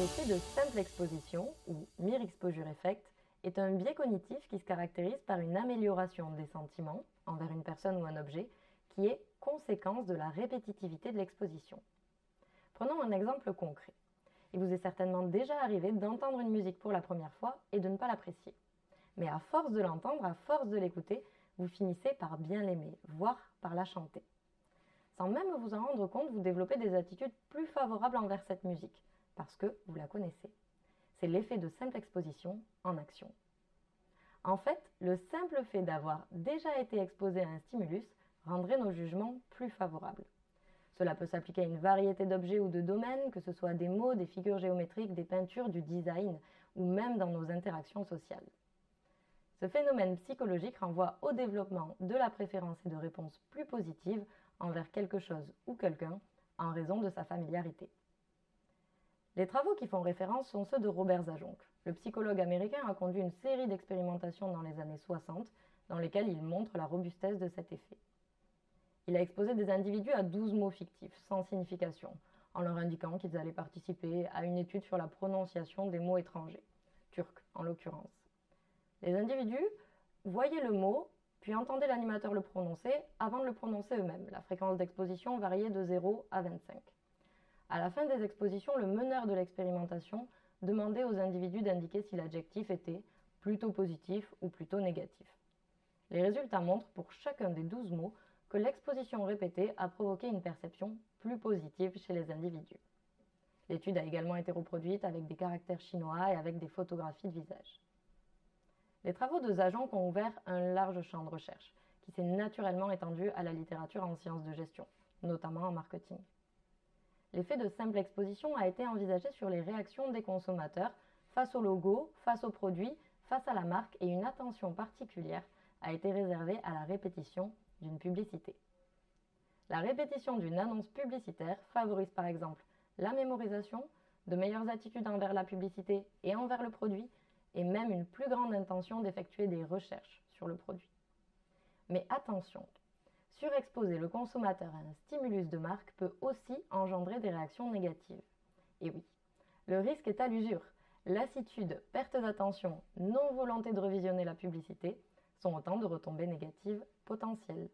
L'effet de simple exposition, ou mere exposure effect, est un biais cognitif qui se caractérise par une amélioration des sentiments envers une personne ou un objet qui est conséquence de la répétitivité de l'exposition. Prenons un exemple concret. Il vous est certainement déjà arrivé d'entendre une musique pour la première fois et de ne pas l'apprécier. Mais à force de l'entendre, à force de l'écouter, vous finissez par bien l'aimer, voire par la chanter. Sans même vous en rendre compte, vous développez des attitudes plus favorables envers cette musique, parce que vous la connaissez. C'est l'effet de simple exposition en action. En fait, le simple fait d'avoir déjà été exposé à un stimulus rendrait nos jugements plus favorables. Cela peut s'appliquer à une variété d'objets ou de domaines, que ce soit des mots, des figures géométriques, des peintures, du design, ou même dans nos interactions sociales. Ce phénomène psychologique renvoie au développement de la préférence et de réponses plus positives envers quelque chose ou quelqu'un en raison de sa familiarité. Les travaux qui font référence sont ceux de Robert Zajonc. Le psychologue américain a conduit une série d'expérimentations dans les années 60 dans lesquelles il montre la robustesse de cet effet. Il a exposé des individus à 12 mots fictifs, sans signification, en leur indiquant qu'ils allaient participer à une étude sur la prononciation des mots étrangers, turcs en l'occurrence. Les individus voyaient le mot, puis entendaient l'animateur le prononcer avant de le prononcer eux-mêmes. La fréquence d'exposition variait de 0 à 25. À la fin des expositions, le meneur de l'expérimentation demandait aux individus d'indiquer si l'adjectif était plutôt positif ou plutôt négatif. Les résultats montrent pour chacun des 12 mots que l'exposition répétée a provoqué une perception plus positive chez les individus. L'étude a également été reproduite avec des caractères chinois et avec des photographies de visage. Les travaux de Zajon ont ouvert un large champ de recherche, qui s'est naturellement étendu à la littérature en sciences de gestion, notamment en marketing. L'effet de simple exposition a été envisagé sur les réactions des consommateurs face au logo, face au produit, face à la marque et une attention particulière a été réservée à la répétition d'une publicité. La répétition d'une annonce publicitaire favorise par exemple la mémorisation, de meilleures attitudes envers la publicité et envers le produit, et même une plus grande intention d'effectuer des recherches sur le produit. Mais attention, surexposer le consommateur à un stimulus de marque peut aussi engendrer des réactions négatives. Et oui, le risque est à l'usure. Lassitude, perte d'attention, non-volonté de revisionner la publicité sont autant de retombées négatives potentielles.